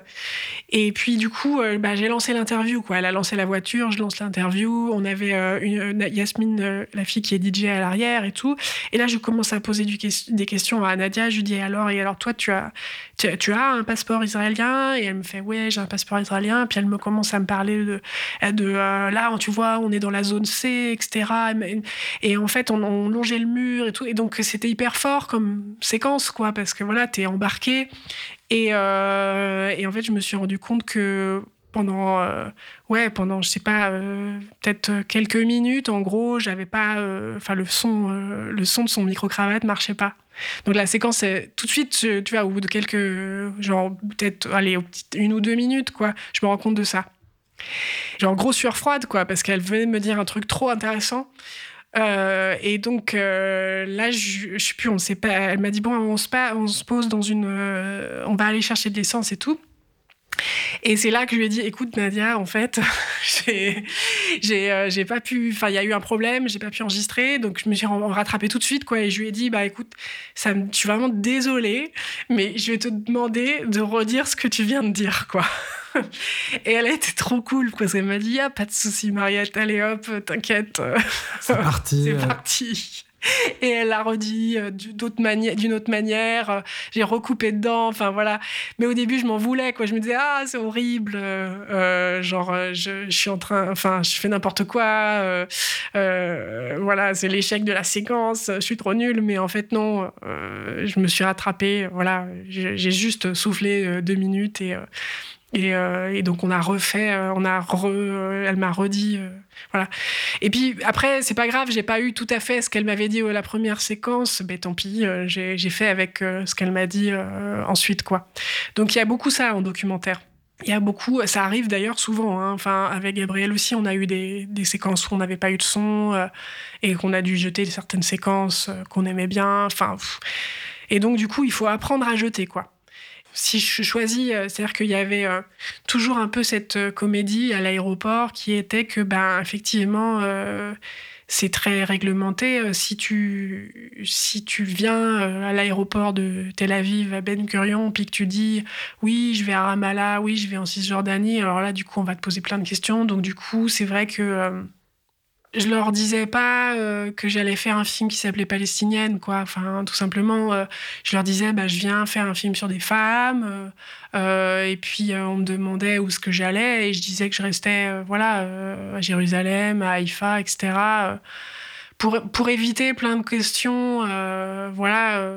Et puis du coup, bah, j'ai lancé l'interview. Quoi, elle a lancé la voiture, je lance l'interview. On avait une, Yasmine, la fille qui est DJ à l'arrière et tout. Et là, je commence à poser des questions à Nadia. Je lui dis alors et alors toi, tu as tu, as un passeport israélien? Et elle me fait ouais, j'ai un passeport israélien. Puis elle me commence à me parler de, de là, tu vois, on est dans la zone C, etc. Et en fait, on, longeait le mur et tout. Et donc, c'était hyper fort comme séquence, quoi, parce que voilà, t'es embarqué. Et, euh, et, en fait, je me suis rendu compte que pendant, euh, ouais, pendant, je sais pas, euh, peut-être quelques minutes, en gros, j'avais pas, enfin, le son, le son de son micro-cravate marchait pas. Donc la séquence, tout de suite, tu vois, au bout de quelques, genre, peut-être, allez, une ou deux minutes, quoi, je me rends compte de ça. Genre, gros sueur froide, quoi, parce qu'elle venait me dire un truc trop intéressant. Euh, et donc euh, là, je, je sais plus, on sait pas. Elle m'a dit bon, on se, on se pose dans une, euh, on va aller chercher de l'essence et tout. Et c'est là que je lui ai dit, écoute Nadia, en fait, j'ai pas pu, enfin il y a eu un problème, j'ai pas pu enregistrer, donc je me suis rattrapée tout de suite quoi. Et je lui ai dit, bah écoute, ça, je suis vraiment désolée, mais je vais te demander de redire ce que tu viens de dire quoi. Et elle a été trop cool parce qu'elle m'a dit, ah, pas de souci, Mariette, allez hop, t'inquiète. C'est parti. C'est parti. Et elle l'a redit euh, d'une autre, manière. Euh, j'ai recoupé dedans. Enfin voilà. Mais au début, je m'en voulais. Quoi. Je me disais ah c'est horrible. Euh, genre je, je, suis en train. Enfin je fais n'importe quoi. voilà c'est l'échec de la séquence. Je suis trop nulle. Mais en fait non. je me suis rattrapée. Voilà. J'ai juste soufflé deux minutes et euh, et, donc on a refait, euh, on a euh, elle m'a redit, voilà. Et puis après c'est pas grave, j'ai pas eu tout à fait ce qu'elle m'avait dit la première séquence, mais tant pis, j'ai fait avec ce qu'elle m'a dit ensuite quoi. Donc il y a beaucoup ça en documentaire. Il y a beaucoup, ça arrive d'ailleurs souvent. Hein. Enfin, avec Gabriel aussi, on a eu des, des séquences où on n'avait pas eu de son et qu'on a dû jeter certaines séquences qu'on aimait bien. Enfin, et donc du coup, il faut apprendre à jeter quoi si je choisis, euh, c'est-à-dire qu'il y avait euh, toujours un peu cette euh, comédie à l'aéroport qui était que, ben, effectivement, c'est très réglementé. Si tu, si tu viens à l'aéroport de Tel Aviv à Ben Gurion, puis que tu dis oui, je vais à Ramallah, oui, je vais en Cisjordanie, alors là, du coup, on va te poser plein de questions. Donc, du coup, c'est vrai que je leur disais pas euh, que j'allais faire un film qui s'appelait Palestinienne, quoi. Enfin, tout simplement, euh, je leur disais, bah, je viens faire un film sur des femmes. Euh, et puis, on me demandait où ce que j'allais, et je disais que je restais, voilà, à Jérusalem, à Haïfa, etc. pour, pour éviter plein de questions, voilà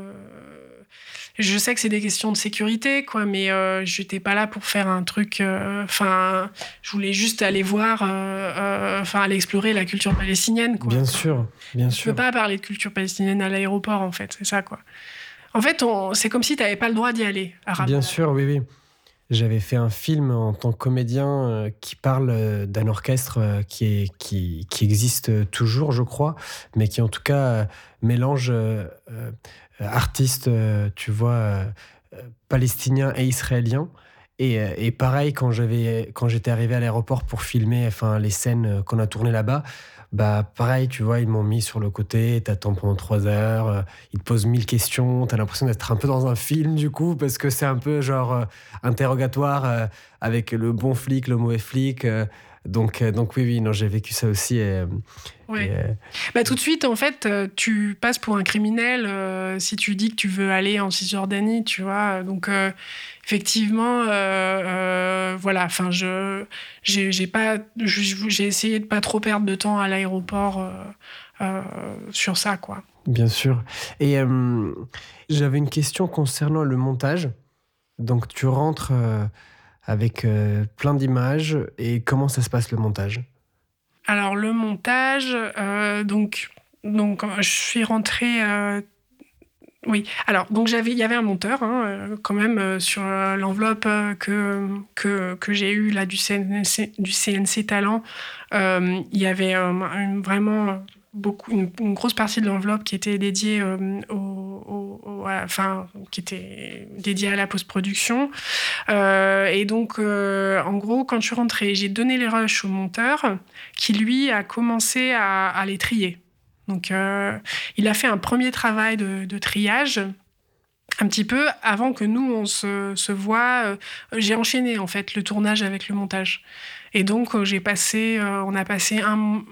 je sais que c'est des questions de sécurité, quoi, mais euh, je n'étais pas là pour faire un truc. Euh, enfin, je voulais juste aller voir, euh, enfin, aller explorer la culture palestinienne, quoi. Bien sûr, bien sûr. Je peux pas parler de culture palestinienne à l'aéroport, en fait, c'est ça, quoi. En fait, c'est comme si tu n'avais pas le droit d'y aller. À bien sûr, oui, oui. J'avais fait un film en tant que comédien qui parle d'un orchestre qui, est, qui, qui, existe toujours, je crois, mais qui en tout cas mélange euh, artistes, euh, tu vois, euh, palestiniens et israéliens. Et, et, pareil, quand j'avais, quand j'étais arrivé à l'aéroport pour filmer, enfin, les scènes qu'on a tournées là-bas, bah pareil, tu vois, ils m'ont mis sur le côté, t'attends pendant trois heures, ils te posent mille questions, t'as l'impression d'être un peu dans un film du coup, parce que c'est un peu genre interrogatoire avec le bon flic, le mauvais flic. Donc, euh, donc oui, oui, non, j'ai vécu ça aussi. Et, euh, euh, bah, tout de suite, en fait, tu passes pour un criminel si tu dis que tu veux aller en Cisjordanie, tu vois. Donc, effectivement, voilà. Enfin, je, j'ai pas, j'ai essayé de pas trop perdre de temps à l'aéroport sur ça, quoi. Bien sûr. Et j'avais une question concernant le montage. Donc, tu rentres avec euh, plein d'images. Et comment ça se passe le montage? Alors le montage, euh, donc, je suis rentrée... Euh, oui, alors donc j'avais, il y avait un monteur hein, quand même sur l'enveloppe que, que, que j'ai eue là du CNC, du CNC Talent. il y avait vraiment beaucoup, une, grosse partie de l'enveloppe qui était dédiée euh, au, enfin, qui était dédiée à la post-production. Euh, et donc, euh, en gros, quand je suis rentrée, j'ai donné les rushs au monteur, qui lui a commencé à, les trier. Donc, il a fait un premier travail de, de, triage. Un petit peu avant que nous on se, se voit, j'ai enchaîné en fait le tournage avec le montage. Et donc j'ai passé, on a passé un,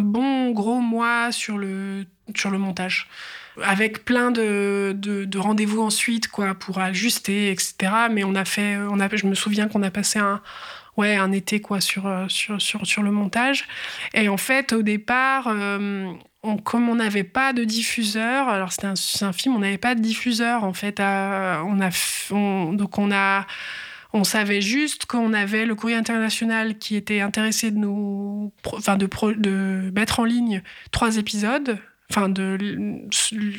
bon gros mois sur le, sur le montage. Avec plein de, de, rendez-vous ensuite quoi pour ajuster etc mais on a fait on a je me souviens qu'on a passé un ouais un été quoi sur sur, sur, sur le montage. Et en fait au départ euh, comme on n'avait pas de diffuseur alors c'était un, film on n'avait pas de diffuseur en fait donc on a on savait juste qu'on avait le courrier international qui était intéressé de nous, enfin de, mettre en ligne trois épisodes, enfin de,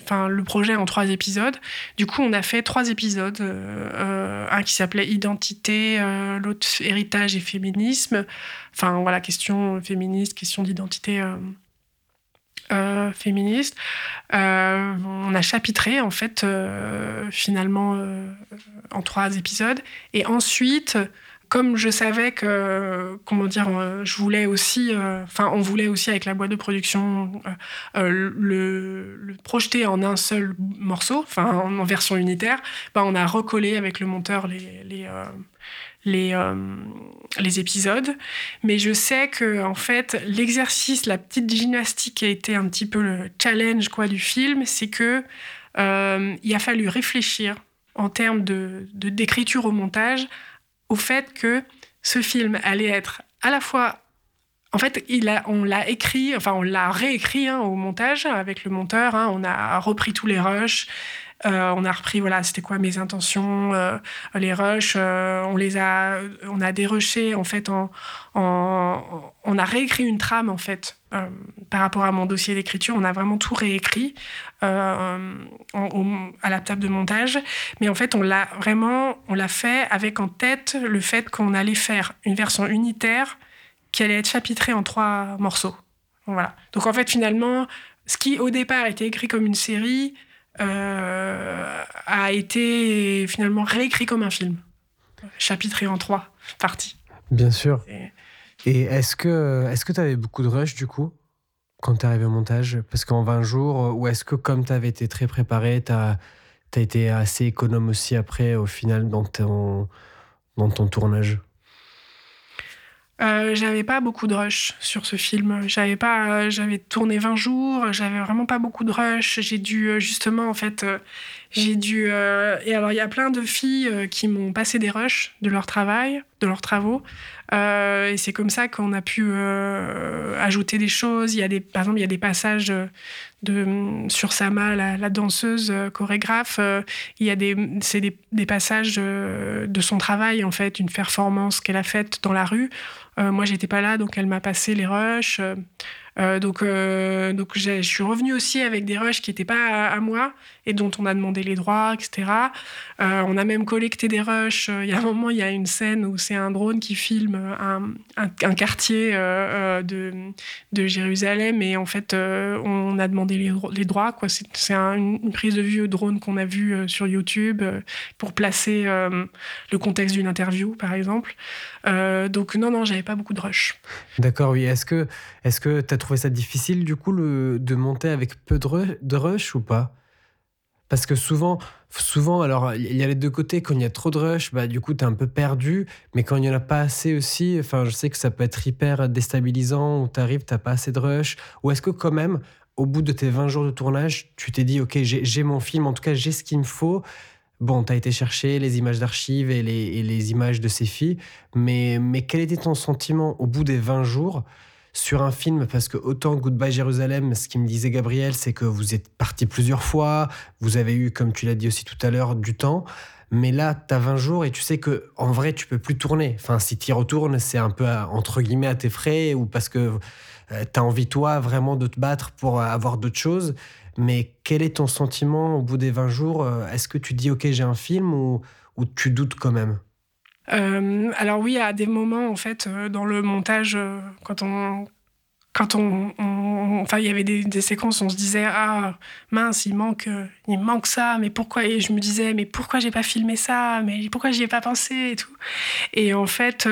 enfin le projet en trois épisodes. Du coup, on a fait trois épisodes, euh, un qui s'appelait Identité, euh, l'autre Héritage et féminisme. Enfin voilà, question féministe, question d'identité. Euh, euh, féministe. Euh, on a chapitré en fait euh, finalement en trois épisodes. Et ensuite, comme je savais que, comment dire, je voulais aussi, enfin, on voulait aussi avec la boîte de production le, projeter en un seul morceau, enfin, en, version unitaire, bah, on a recollé avec le monteur les, les, les, euh, les épisodes. Mais je sais que, en fait, l'exercice, la petite gymnastique qui a été un petit peu le challenge quoi, du film, c'est que euh, il a fallu réfléchir en termes de, d'écriture au montage au fait que ce film allait être à la fois en fait, il a, on l'a écrit, enfin on l'a réécrit hein, au montage avec le monteur. Hein. on a repris tous les rushs, euh, on a repris, voilà, c'était quoi mes intentions, euh, les rushs, euh, on les a, on a dérushés en fait, en, on a réécrit une trame en fait par rapport à mon dossier d'écriture. On a vraiment tout réécrit à la table de montage, mais en fait, on l'a vraiment, on l'a fait avec en tête le fait qu'on allait faire une version unitaire qui allait être chapitrée en trois morceaux. Voilà. Donc en fait, finalement, ce qui au départ était écrit comme une série a été finalement réécrit comme un film, chapitré en trois parties. Bien sûr. Et, est-ce que est-ce que tu avais beaucoup de rush du coup quand tu es arrivé au montage? Parce qu'en 20 jours, ou est-ce que comme tu avais été très préparé, tu as, as, été assez économe aussi après au final dans ton, dans ton tournage? Euh, j'avais pas beaucoup de rush sur ce film. J'avais pas, euh, j'avais tourné 20 jours, j'avais vraiment pas beaucoup de rush. J'ai dû euh, justement en fait, j'ai dû. et alors il y a plein de filles qui m'ont passé des rushs de leur travail, de leurs travaux. et c'est comme ça qu'on a pu ajouter des choses. Il y a des, par exemple, il y a des passages de sur Sama, la, danseuse chorégraphe, il y a des, c'est des, des, passages de son travail en fait, une performance qu'elle a faite dans la rue. moi, j'étais pas là, donc elle m'a passé les rushs. Euh, donc, euh, donc je suis revenue aussi avec des rushs qui n'étaient pas à, moi et dont on a demandé les droits, etc. Euh, on a même collecté des rushs. Il y a un moment, il y a une scène où c'est un drone qui filme un, un, quartier de, de, Jérusalem et en fait, on a demandé les, droits. C'est une prise de vue au drone qu'on a vue sur YouTube pour placer le contexte d'une interview, par exemple. Donc non, non, j'avais pas beaucoup de rushs. D'accord, oui. Est-ce que est-ce que tu as trouvé ça difficile, du coup, de monter avec peu de, rush ou pas? Parce que souvent, souvent, alors, il y a les deux côtés. Quand il y a trop de rush, bah, du coup, tu es un peu perdu. Mais quand il n'y en a pas assez aussi, enfin, je sais que ça peut être hyper déstabilisant, où tu arrives, tu pas assez de rush. Ou est-ce que, quand même, au bout de tes 20 jours de tournage, tu t'es dit, OK, j'ai mon film, en tout cas, j'ai ce qu'il me faut. Bon, tu as été chercher les images d'archives et les, les, images de ces filles, mais, mais quel était ton sentiment au bout des 20 jours sur un film? Parce que autant Goodbye Jérusalem, ce qui me disait Gabriel, c'est que vous êtes parti plusieurs fois, vous avez eu, comme tu l'as dit aussi tout à l'heure, du temps. Mais là, tu as 20 jours et tu sais que en vrai, tu peux plus tourner. Enfin, si tu y retournes, c'est un peu entre guillemets à tes frais ou parce que euh, tu as envie, toi, vraiment de te battre pour avoir d'autres choses. Mais quel est ton sentiment au bout des 20 jours euh, Est-ce que tu dis, OK, j'ai un film ou, ou tu doutes quand même? Euh, alors oui, à des moments, en fait, euh, dans le montage, quand on quand on, enfin il y avait des, séquences on se disait ah mince il manque il manque ça mais pourquoi? Et je me disais mais pourquoi j'ai pas filmé ça? Mais pourquoi j'y ai pas pensé? et tout. Et en fait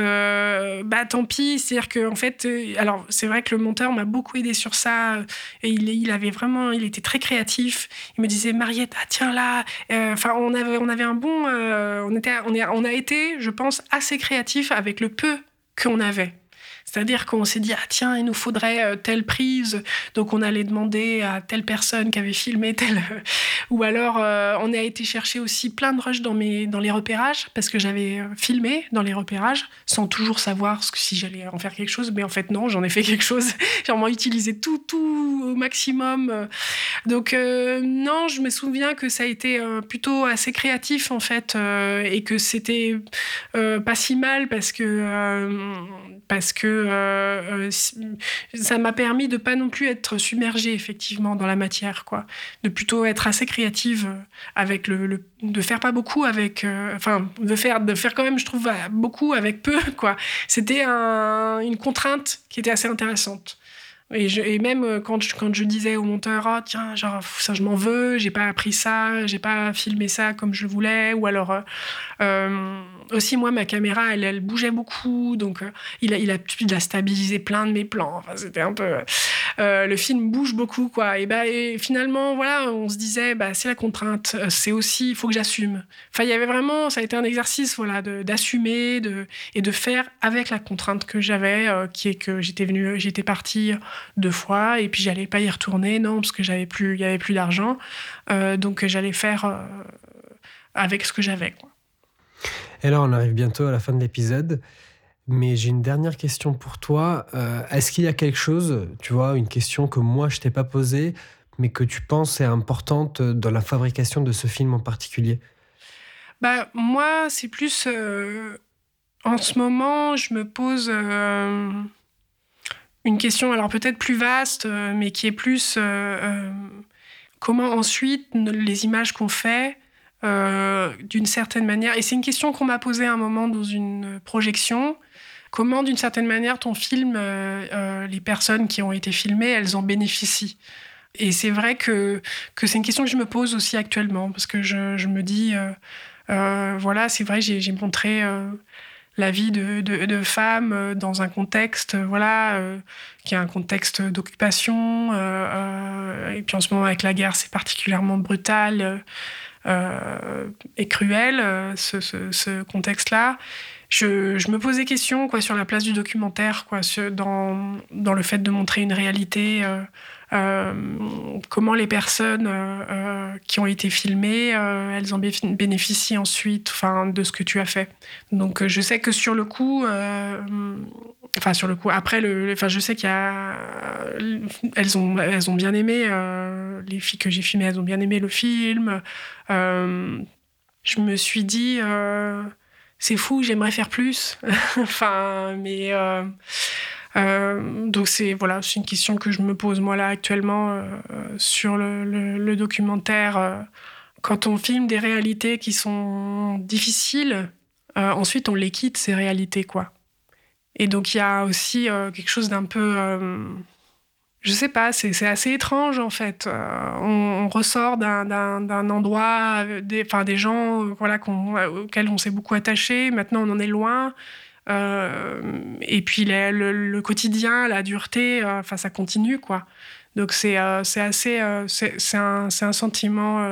bah tant pis c'est à dire que en fait alors c'est vrai que le monteur m'a beaucoup aidé sur ça et il, il avait vraiment il était très créatif. Il me disait Mariette ah tiens là enfin on avait on avait un bon on était on, on a été je pense assez créatif avec le peu qu'on avait c'est-à-dire qu'on s'est dit, ah tiens, il nous faudrait euh, telle prise, donc on allait demander à telle personne qui avait filmé telle... Ou alors, euh, on a été chercher aussi plein de rushs dans, mes, dans les repérages, parce que j'avais euh, filmé dans les repérages, sans toujours savoir si j'allais en faire quelque chose, mais en fait non, j'en ai fait quelque chose. J'ai vraiment utilisé tout, tout au maximum. Donc non, je me souviens que ça a été plutôt assez créatif, en fait, et que c'était pas si mal, parce que... parce que euh, euh, ça m'a permis de pas non plus être submergée effectivement dans la matière, quoi. De plutôt être assez créative euh, avec le, de faire pas beaucoup avec, enfin de faire de faire quand même, je trouve beaucoup avec peu, quoi. C'était une contrainte qui était assez intéressante. Et, et, même quand je, quand je disais au monteur, ah, tiens, genre, ça, je m'en veux, j'ai pas appris ça, j'ai pas filmé ça comme je voulais, ou alors, aussi, moi, ma caméra, elle, elle bougeait beaucoup, donc euh, il, a, il, a, il a stabilisé plein de mes plans. Enfin, c'était un peu. Euh, le film bouge beaucoup, quoi. Et, bah, et finalement, voilà, on se disait, bah, c'est la contrainte, euh, c'est aussi, il faut que j'assume. Enfin, il y avait vraiment, ça a été un exercice, voilà, d'assumer de, et de faire avec la contrainte que j'avais, qui est que j'étais venu, j'étais partie deux fois, et puis j'allais pas y retourner, non, parce que j'avais plus, il y avait plus d'argent, donc j'allais faire avec ce que j'avais. Et là, on arrive bientôt à la fin de l'épisode. Mais j'ai une dernière question pour toi. Euh, est-ce qu'il y a quelque chose, tu vois, une question que moi je t'ai pas posée, mais que tu penses est importante dans la fabrication de ce film en particulier? Bah moi, c'est plus euh, en ce moment, je me pose euh, une question, alors peut-être plus vaste, mais qui est plus comment ensuite les images qu'on fait d'une certaine manière. Et c'est une question qu'on m'a posée un moment dans une projection. Comment, d'une certaine manière, ton film, euh, euh, les personnes qui ont été filmées, elles en bénéficient Et c'est vrai que, que c'est une question que je me pose aussi actuellement, parce que je, je me dis, voilà, c'est vrai, j'ai montré la vie de, de, femmes dans un contexte, voilà, qui est un contexte d'occupation. et puis en ce moment, avec la guerre, c'est particulièrement brutal. Euh, et cruel, euh, ce, contexte-là. Je, me pose des questions quoi, sur la place du documentaire, quoi, dans, dans le fait de montrer une réalité comment les personnes qui ont été filmées, elles ont bénéficié ensuite enfin, de ce que tu as fait. Donc je sais que sur le coup, enfin sur le coup, après, le, enfin, je sais qu'il ont, elles ont bien aimé, les filles que j'ai filmées, elles ont bien aimé le film. je me suis dit c'est fou, j'aimerais faire plus. enfin, mais euh, euh, donc c'est voilà, c'est une question que je me pose moi là actuellement euh, sur le, documentaire. quand on filme des réalités qui sont difficiles, ensuite on les quitte ces réalités quoi. Et donc il y a aussi quelque chose d'un peu je sais pas, c'est assez étrange en fait. Euh, on, ressort d'un endroit, des, enfin, des gens euh, voilà, auxquels on s'est beaucoup attaché, maintenant on en est loin. Euh, et puis le, quotidien, la dureté, ça continue quoi. Donc c'est assez, c'est un, un, sentiment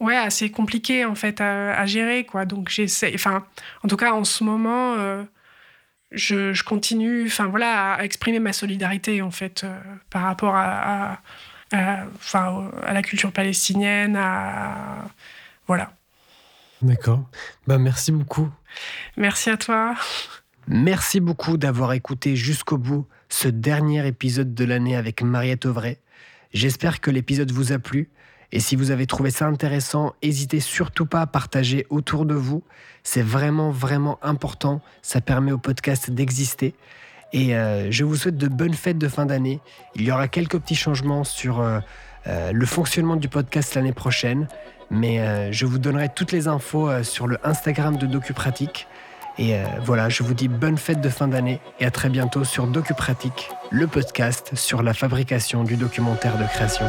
ouais, assez compliqué en fait à, à gérer quoi. Donc j'essaie, enfin en tout cas en ce moment je, continue enfin voilà à exprimer ma solidarité en fait euh, par rapport à, enfin, à la culture palestinienne à voilà. D'accord. Bah merci beaucoup. Merci à toi. Merci beaucoup d'avoir écouté jusqu'au bout ce dernier épisode de l'année avec Mariette Auvray. J'espère que l'épisode vous a plu et si vous avez trouvé ça intéressant, n'hésitez surtout pas à partager autour de vous. C'est vraiment, vraiment important. Ça permet au podcast d'exister. Et euh, je vous souhaite de bonnes fêtes de fin d'année. Il y aura quelques petits changements sur euh, euh, le fonctionnement du podcast l'année prochaine. Mais je vous donnerai toutes les infos sur le Instagram de DocuPratique. Et voilà, je vous dis bonne fête de fin d'année et à très bientôt sur DocuPratique, le podcast sur la fabrication du documentaire de création.